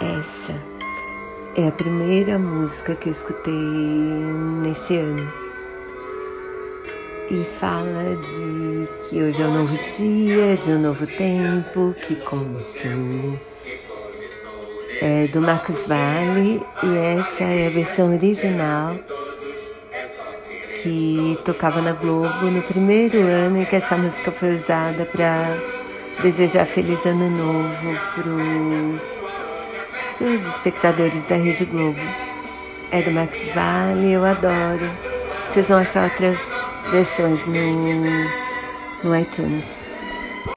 Essa é a primeira música que eu escutei nesse ano. E fala de que hoje é um novo dia, de um novo tempo que começou. É do Marcos Valle e essa é a versão original que tocava na Globo no primeiro ano em que essa música foi usada para desejar feliz ano novo para os os espectadores da Rede Globo. É do Max Vale, eu adoro. Vocês vão achar outras versões no, no iTunes.